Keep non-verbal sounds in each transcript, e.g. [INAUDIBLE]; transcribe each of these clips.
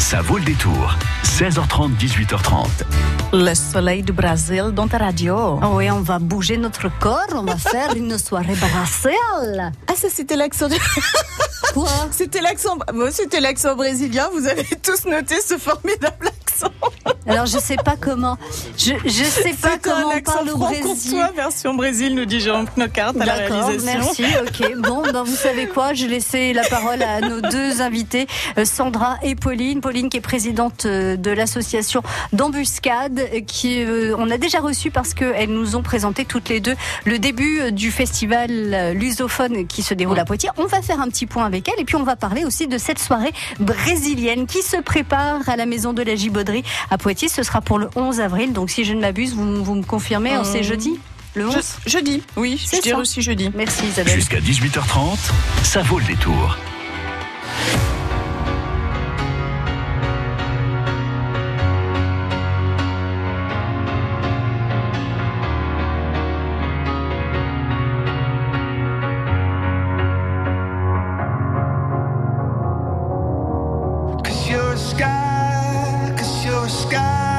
Ça vaut le détour. 16h30, 18h30. Le soleil du Brésil dans ta radio. Oh oui, on va bouger notre corps, on va [LAUGHS] faire une soirée brassicale. Ah, ça c'était l'accent du... Quoi? C'était l'accent, c'était l'accent brésilien. Vous avez tous noté ce formidable accent. Alors je sais pas comment, je, je sais pas comment on parle au Brésil. version Brésil, nous dit Jean Knocart à la réalisation. merci. Ok, bon, ben vous savez quoi Je laisser la parole à nos deux invités, euh, Sandra et Pauline. Pauline qui est présidente euh, de l'association d'embuscade, euh, qui euh, on a déjà reçu parce qu'elles nous ont présenté toutes les deux le début du festival lusophone qui se déroule à Poitiers. On va faire un petit point avec elle et puis on va parler aussi de cette soirée brésilienne qui se prépare à la maison de la À Poitiers. Ce sera pour le 11 avril, donc si je ne m'abuse, vous, vous me confirmez, on Euh, c'est jeudi le 11 Je, jeudi, oui, C'est je dirais ça. aussi jeudi. Merci Isabelle. Jusqu'à 18h30, ça vaut le détour. Cause you're a sky, cause you're a sky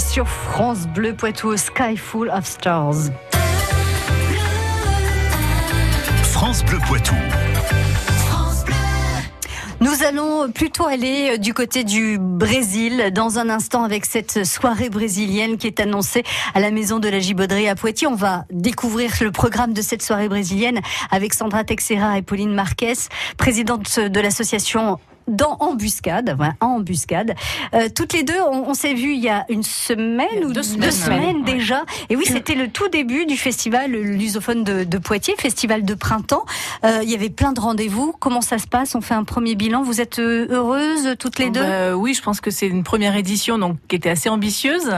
sur France Bleu Poitou, Sky Full of Stars. France Bleu Poitou. Nous allons plutôt aller du côté du Brésil dans un instant avec cette soirée brésilienne qui est annoncée à la maison de la Gibauderie à Poitiers. On va découvrir le programme de cette soirée brésilienne avec Sandra Texera et Pauline Marquez, présidente de l'association dans Embuscade, voilà, Embuscade. Euh, toutes les deux, on, on s'est vu il y a une semaine ou deux semaines, déjà. Et oui, c'était le tout début du festival Lusophone de, de Poitiers, festival de printemps. Euh, il y avait plein de rendez-vous. Comment ça se passe? On fait un premier bilan. Vous êtes euh, heureuses toutes les deux? Bah, Oui, je pense que c'est une première édition donc qui était assez ambitieuse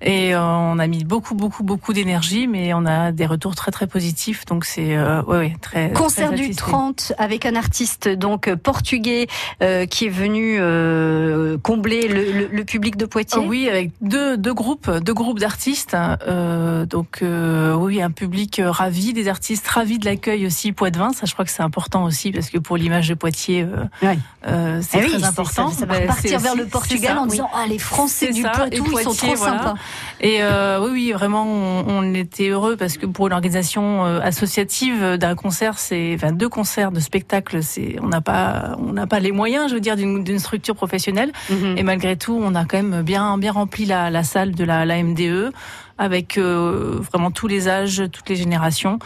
et euh, on a mis beaucoup, beaucoup, beaucoup d'énergie, mais on a des retours très, très positifs. Donc c'est euh, ouais, ouais, très Concert très du satisfait. 30 avec un artiste donc portugais euh, qui est venu euh, combler le, le- le public de Poitiers? Oh oui, avec deux, deux groupes, deux groupes d'artistes. Euh, donc oui, un public ravi, des artistes ravis de l'accueil aussi Poitvin. Ça, je crois que c'est important aussi parce que pour l'image de Poitiers, c'est Eh oui, très c'est- important. Ça, ça va c'est vers le Portugal ça, en oui. disant ah les Français du ça, Poitou et ils sont Poitiers, trop voilà. sympas. Et oui, oui, vraiment, on, on était heureux parce que pour une organisation associative d'un concert, c'est, enfin, deux concerts de spectacle, c'est, on n'a pas, on n'a pas les moyens, je veux dire, d'une structure professionnelle. Mhm. Et malgré tout, on a quand même bien, bien rempli la, la salle de la, la MDE avec euh, vraiment tous les âges, toutes les générations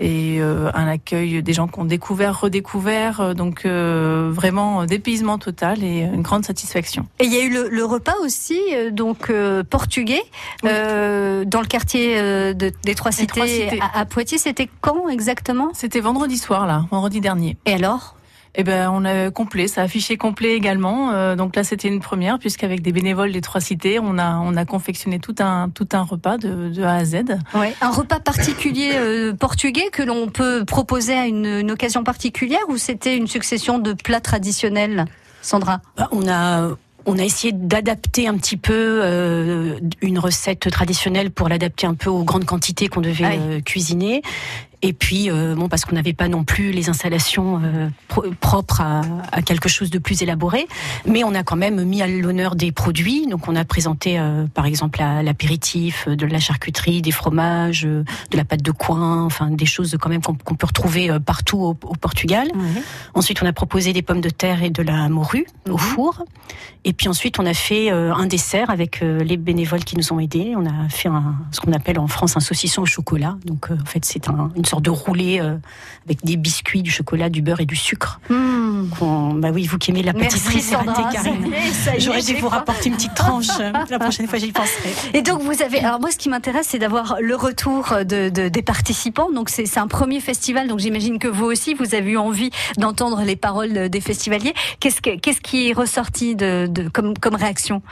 et euh, un accueil des gens qui ont découvert, redécouvert, euh, donc euh, vraiment dépaysement total et une grande satisfaction. Et il y a eu le, le repas aussi donc portugais dans le quartier de- des Trois Cités, Trois Cités. À, à Poitiers. C'était quand exactement? C'était vendredi soir là, vendredi dernier. Et alors? Eh ben, on a complet, ça a affiché complet également. Euh, donc là, c'était une première, puisqu'avec des bénévoles des trois cités, on a on a confectionné tout un tout un repas de, de A à Z. Ouais. Un repas particulier euh, portugais que l'on peut proposer à une, une occasion particulière ou c'était une succession de plats traditionnels, Sandra? Bah, on a on a essayé d'adapter un petit peu euh, une recette traditionnelle pour l'adapter un peu aux grandes quantités qu'on devait Ah euh, cuisiner. Et puis, euh, bon, parce qu'on n'avait pas non plus les installations euh, pro- propres à, à quelque chose de plus élaboré, mais on a quand même mis à l'honneur des produits. Donc, on a présenté, euh, par exemple, la- l'apéritif, de la charcuterie, des fromages, de la pâte de coin, enfin des choses quand même qu'on peut retrouver partout au, au Portugal. Ensuite, on a proposé des pommes de terre et de la morue au four. Et puis ensuite, on a fait un dessert avec les bénévoles qui nous ont aidés. On a fait un, ce qu'on appelle en France un saucisson au chocolat. Donc, en fait, c'est un- une sorte de roulé euh, avec des biscuits, du chocolat, du beurre et du sucre. Hmm. Bah oui, vous qui aimez la pâtisserie, c'est raté. Karine. J'aurais dû vous rapporter une petite tranche. euh, La prochaine fois, j'y penserai. Et donc vous avez, alors moi ce qui m'intéresse c'est d'avoir le retour de, de- des participants. Donc c'est c'est un premier festival, donc j'imagine que vous aussi vous avez eu envie d'entendre les paroles des festivaliers. Qu'est-ce que- qu'est-ce qui est ressorti de, de- comme, comme réaction?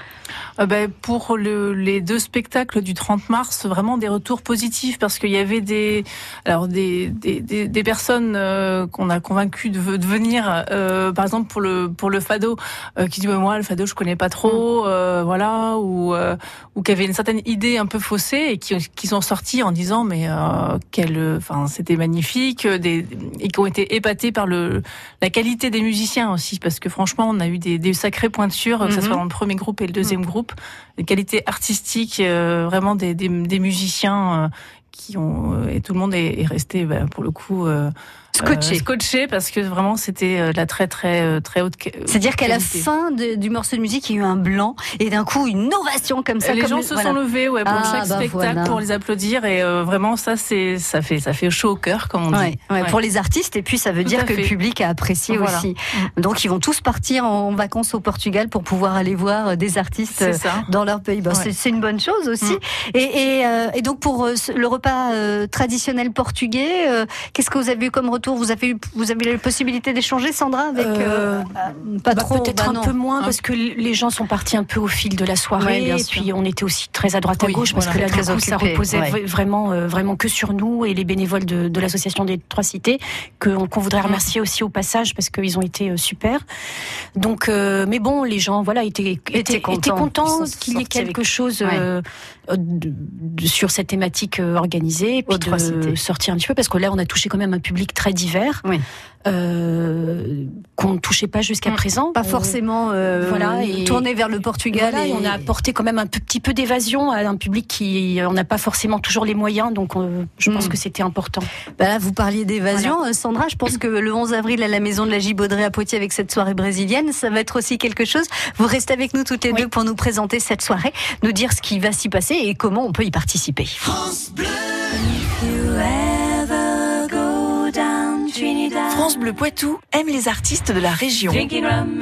Euh, ben, pour le, les deux spectacles du 30 mars, vraiment des retours positifs parce qu'il y avait des, alors des, des, des, des personnes euh, qu'on a convaincues de, de venir, euh, par exemple pour le pour le fado, euh, qui dit ouais, moi le fado je connais pas trop, euh, voilà, ou euh, ou qui avaient une certaine idée un peu faussée et qui qui sont sortis en disant mais euh, quel, enfin c'était magnifique, des et qui ont été épatés par le la qualité des musiciens aussi parce que franchement on a eu des, des sacrées pointures, que ce Mhm. soit dans le premier groupe et le deuxième groupe, des qualités artistiques, euh, vraiment des, des, des musiciens euh, qui ont euh, et tout le monde est, est resté bah, pour le coup euh, Scotché. euh, scotché parce que vraiment c'était euh, la très très euh, très haute. C'est-à-dire qu'à la fin de- du morceau de musique, il y a eu un blanc et d'un coup une ovation comme ça. les comme gens le- se voilà. sont levés ouais, pour Ah, chaque bah spectacle voilà. pour les applaudir et euh, vraiment ça c'est ça fait ça fait chaud au cœur comme on dit. Ouais, ouais, Ouais. pour les artistes et puis ça veut Tout dire que le public a apprécié Voilà. aussi. Donc ils vont tous partir en vacances au Portugal pour pouvoir aller voir des artistes dans leur pays. C'est- une bonne chose aussi. Mm. Et, et, euh, et donc pour le repas traditionnel portugais, qu'est-ce que vous avez eu comme retour Vous avez eu, vous avez eu la possibilité d'échanger, Sandra, avec euh, Euh, pas Bah, trop, peut-être bah un peu moins Hein. parce que les gens sont partis un peu au fil de la soirée bien et sûr. puis on était aussi très à droite à Oui, gauche parce voilà. que là Très du coup, ça reposait ouais. vraiment euh, vraiment que sur nous et les bénévoles de, de l'association des trois cités qu'on voudrait remercier aussi au passage parce qu'ils ont été super. Donc mais bon les gens voilà étaient étaient, contents. étaient contents sont qu'il y ait avec- quelque chose de- de- sur cette thématique euh, organisée puis de sortir un petit peu parce que là on a touché quand même un public très divers. Oui. Euh, qu'on ne touchait pas jusqu'à Mm. présent. Pas forcément euh, voilà, et- tourné vers le Portugal. Voilà, et et on a apporté quand même un petit peu d'évasion à un public qui on n'a pas forcément toujours les moyens, donc on- je pense Mm. que c'était important. Bah là, vous parliez d'évasion. Euh, Sandra, je pense que le 11 avril à la maison de la Gibaudrée à Poitiers avec cette soirée brésilienne, ça va être aussi quelque chose. Vous restez avec nous toutes les Oui. deux pour nous présenter cette soirée, nous dire ce qui va s'y passer et comment on peut y participer. France Bleu. Poitou aime les artistes de la région. Drinking rum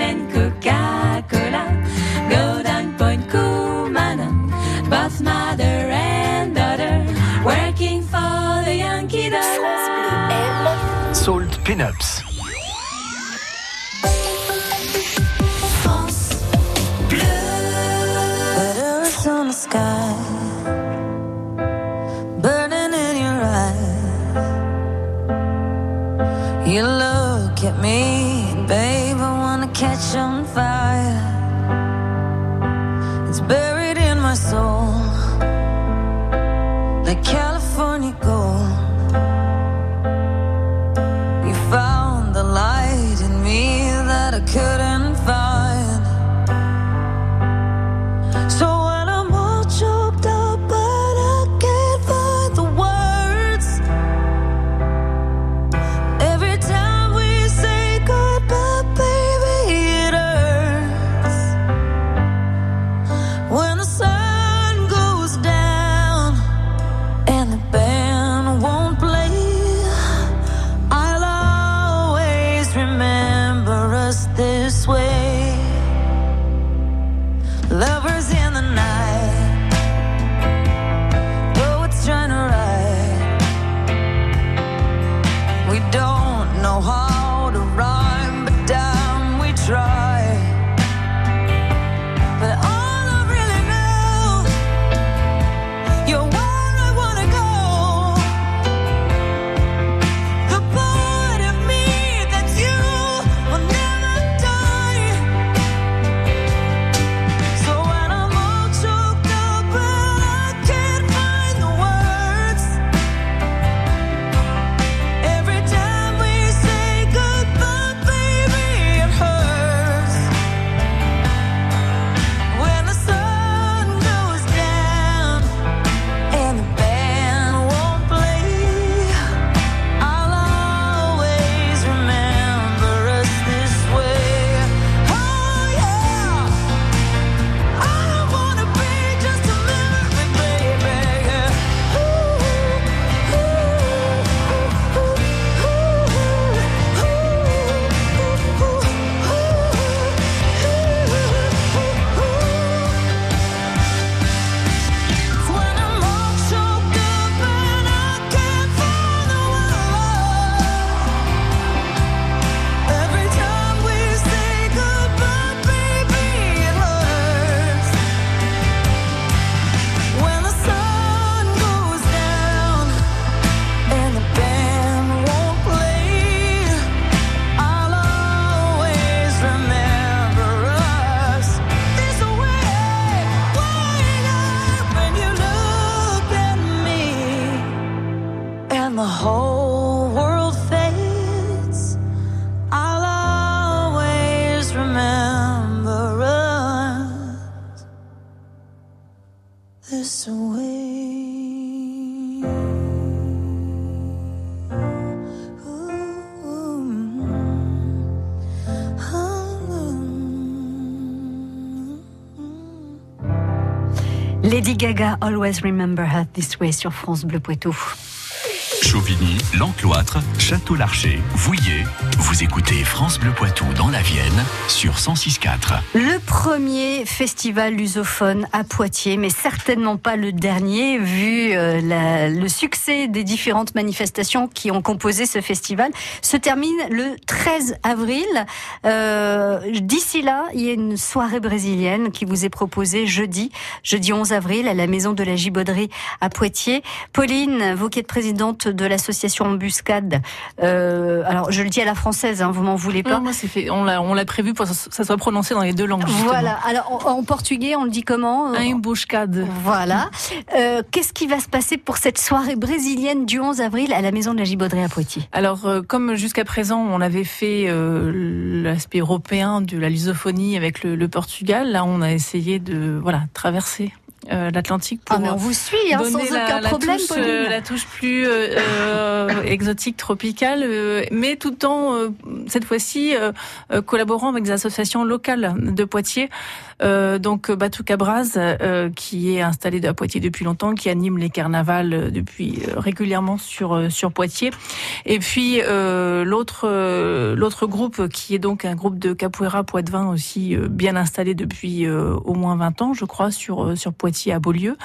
Lovers this way. Lady Gaga, Always Remember Her This Way sur France Bleu Poitou. Chauvigny, L'Encloître, Château-Larcher, Vouillé. Vous écoutez France Bleu Poitou dans la Vienne sur 106.4. Le premier festival lusophone à Poitiers, mais certainement pas le dernier, vu euh, le succès des différentes manifestations qui ont composé ce festival, se termine le 13 avril. Euh, D'ici là, il y a une soirée brésilienne qui vous est proposée jeudi, jeudi 11 avril, à la maison de la Gibauderie à Poitiers. Pauline, vous qui êtes présidente de l'association Embuscade. Euh, alors, je le dis à la française, hein, vous m'en voulez pas. Non, moi, fait. On l'a, prévu pour que ça soit prononcé dans les deux langues. justement. Voilà. Alors, en, en portugais, on le dit comment Un embuscade. Voilà. Euh, Qu'est-ce qui va se passer pour cette soirée brésilienne du 11 avril à la Maison de la Gibauderie à Poitiers? Alors, euh, comme jusqu'à présent, on avait fait euh, l'aspect européen de la lusophonie avec le, le Portugal, là, on a essayé de voilà traverser euh, l'Atlantique pour Ah, mais on vous suit, hein, sans la, aucun la problème, touche, euh, la touche plus euh, euh, exotique, tropicale, euh, mais tout en euh, cette fois-ci collaborant avec des associations locales de Poitiers. Euh, donc Batuca Braz, euh, qui est installé à Poitiers depuis longtemps, qui anime les carnavals depuis régulièrement sur euh, sur Poitiers. Et puis euh, l'autre euh, l'autre groupe qui est donc un groupe de capoeira poitevin aussi euh, bien installé depuis euh, au moins 20 ans, je crois, sur euh, sur Poitiers à Beaulieu,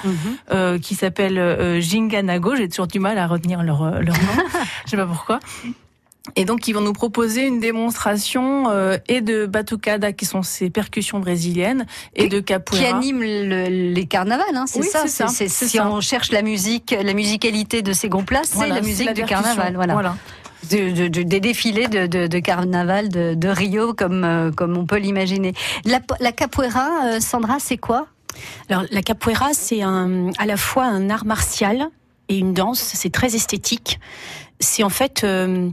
euh, qui s'appelle euh, Jinganago. J'ai toujours du mal à retenir leur euh, leur nom. [LAUGHS] Je sais pas pourquoi. Et donc, ils vont nous proposer une démonstration euh, et de batucada, qui sont ces percussions brésiliennes, et de Qui capoeira. anime le- les carnavals, hein, c'est Oui, ça. si ça. on cherche la musique, la musicalité de ces groupes-là, c'est Voilà, la musique du percussion. carnaval. Voilà. De- de- de- des défilés de, carnaval de, de Rio, comme, euh, comme on peut l'imaginer. La, la capoeira, euh, Sandra, c'est quoi? Alors la capoeira, c'est à la fois un art martial et une danse. C'est très esthétique. C'est en fait euh,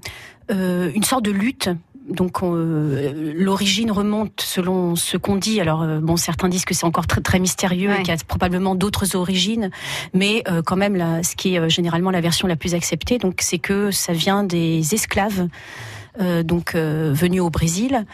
euh, une sorte de lutte. Donc on, euh, l'origine remonte selon ce qu'on dit. Alors bon, certains disent que c'est encore très très mystérieux Ouais. et qu'il y a probablement d'autres origines, mais quand même, là, ce qui est généralement la version la plus acceptée, donc c'est que ça vient des esclaves. euh, donc euh, venus au Brésil,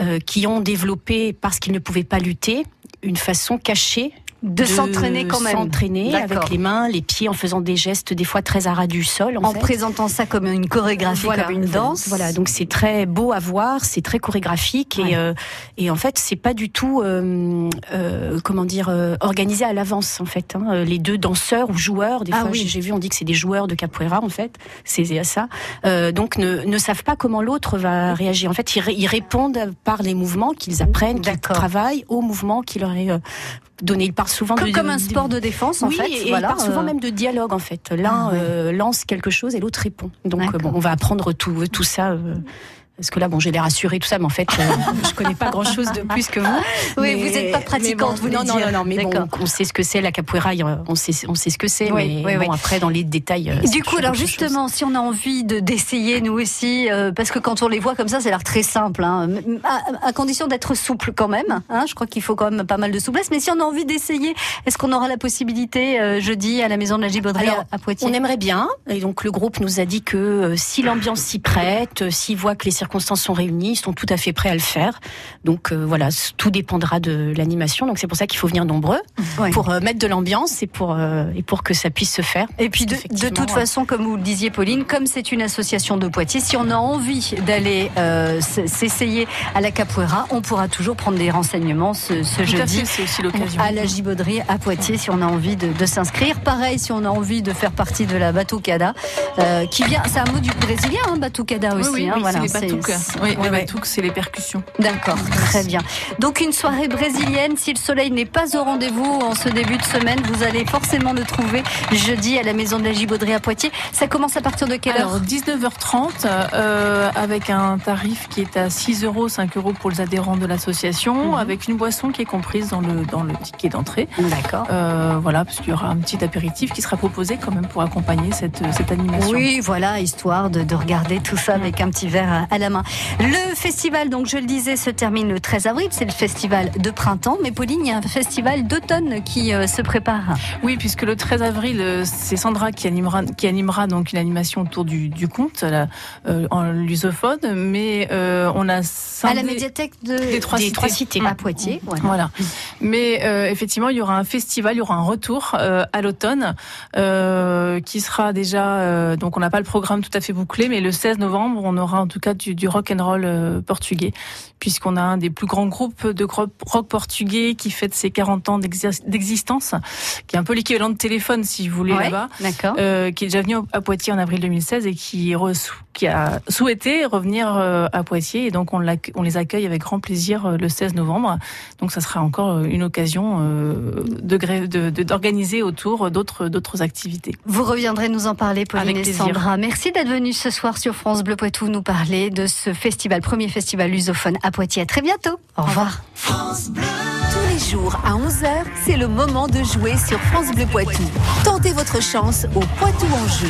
euh, qui ont développé parce qu'ils ne pouvaient pas lutter une façon cachée De s'entraîner quand même. s'entraîner avec les mains, les pieds, en faisant des gestes des fois très à ras du sol. En, En fait. présentant ça comme une chorégraphie, Voilà, comme une danse. Voilà, donc c'est très beau à voir, c'est très chorégraphique Ouais. et euh, et en fait c'est pas du tout euh, euh, comment dire euh, organisé à l'avance en fait. hein. Les deux danseurs ou joueurs, des Ah fois oui. j'ai- vu on dit que c'est des joueurs de capoeira en fait, c'est ça. Euh, donc ne, ne savent pas comment l'autre va réagir. En fait ils, ils répondent par les mouvements qu'ils apprennent, qu'ils travaillent aux mouvements qui leur est euh, donné. Ils parlent souvent Comme, de, comme un sport de défense, en oui, fait. et voilà, il part souvent euh, même de dialogue en fait. L'un Ah ouais. euh, lance quelque chose et l'autre répond. Donc euh, bon, on va apprendre tout, tout ça. Parce que là, bon, j'ai l'air assurée, tout ça, mais en fait, euh, je connais pas grand-chose de plus que vous. [LAUGHS] Oui, Mais- vous n'êtes pas pratiquante, bon, vous non, non, non, non, mais bon, on sait ce que c'est la capoeira, on sait, on sait ce que c'est, Oui, mais oui, bon, oui. après, dans les détails. euh, Du coup, alors chose. justement, si on a envie de d'essayer nous aussi, euh, parce que quand on les voit comme ça, ça a l'air très simple, hein, à, à condition d'être souple quand même. Hein, je crois qu'il faut quand même pas mal de souplesse. Mais si on a envie d'essayer, est-ce qu'on aura la possibilité euh, jeudi à la maison de la Gibauderie Alors, à, Poitiers? On aimerait bien, et donc le groupe nous a dit que euh, si l'ambiance s'y prête, s'il voit que les circonstances sont réunies, ils sont tout à fait prêts à le faire. Donc euh, voilà, tout dépendra de l'animation. Donc c'est pour ça qu'il faut venir nombreux Ouais. pour euh, mettre de l'ambiance et pour euh, et pour que ça puisse se faire. Et puis de, toute ouais. façon, comme vous le disiez, Pauline, comme c'est une association de Poitiers, si on a envie d'aller euh, s'essayer à la capoeira, on pourra toujours prendre des renseignements ce, ce Tout à jeudi. fait, c'est aussi l'occasion. à la Gibauderie à Poitiers si on a envie de, de s'inscrire. Pareil si on a envie de faire partie de la Batucada, euh, qui vient, c'est un mot du brésilien, hein, Batucada Oui, aussi. oui, hein, oui, voilà, c'est c'est- Oui, ouais, ouais. c'est les percussions. D'accord, très bien. Donc une soirée brésilienne, si le soleil n'est pas au rendez-vous en ce début de semaine, vous allez forcément le trouver jeudi à la maison de la Gibauderie à Poitiers. Ça commence à partir de quelle Alors, heure 19h30, euh, avec un tarif qui est à 6 euros, 5 euros pour les adhérents de l'association, Mhm. avec une boisson qui est comprise dans le, dans le ticket d'entrée. D'accord. Euh, voilà, parce qu'il y aura un petit apéritif qui sera proposé quand même pour accompagner cette, cette animation. Oui, voilà, histoire de, de regarder tout ça avec un petit verre à la Le festival, donc je le disais, se termine le 13 avril. C'est le festival de printemps. Mais Pauline, il y a un festival d'automne qui euh, se prépare. Oui, puisque le 13 avril, euh, c'est Sandra qui animera, qui animera donc une animation autour du, du conte euh, en lusophone, mais on a À la médiathèque de, des trois Des cités. trois cités. à Poitiers. voilà. Voilà. Mais euh, effectivement, il y aura un festival, il y aura un retour à l'automne qui sera déjà. donc, on n'a pas le programme tout à fait bouclé, mais le 16 novembre, on aura en tout cas du, du rock and roll euh, portugais, puisqu'on a un des plus grands groupes de rock portugais qui fête ses 40 ans d'existence, qui est un peu l'équivalent de téléphone si vous voulez Ouais, là-bas. Euh, qui est déjà venu à Poitiers en avril 2016 et qui, re- qui a souhaité revenir euh, à Poitiers. Et donc, on, les accueille avec grand plaisir euh, le 16 novembre. Donc, ça sera encore euh, une occasion euh, de d'organiser autour d'autres d'autres activités. Vous reviendrez nous en parler, Pauline Avec et. Sandra. Merci d'être venue ce soir sur France Bleu Poitou nous parler de ce festival, premier festival lusophone à Poitiers. À très bientôt. Au revoir. Tous les jours à 11h, c'est le moment de jouer sur France Bleu Poitou. Tentez votre chance au Poitou en jeu.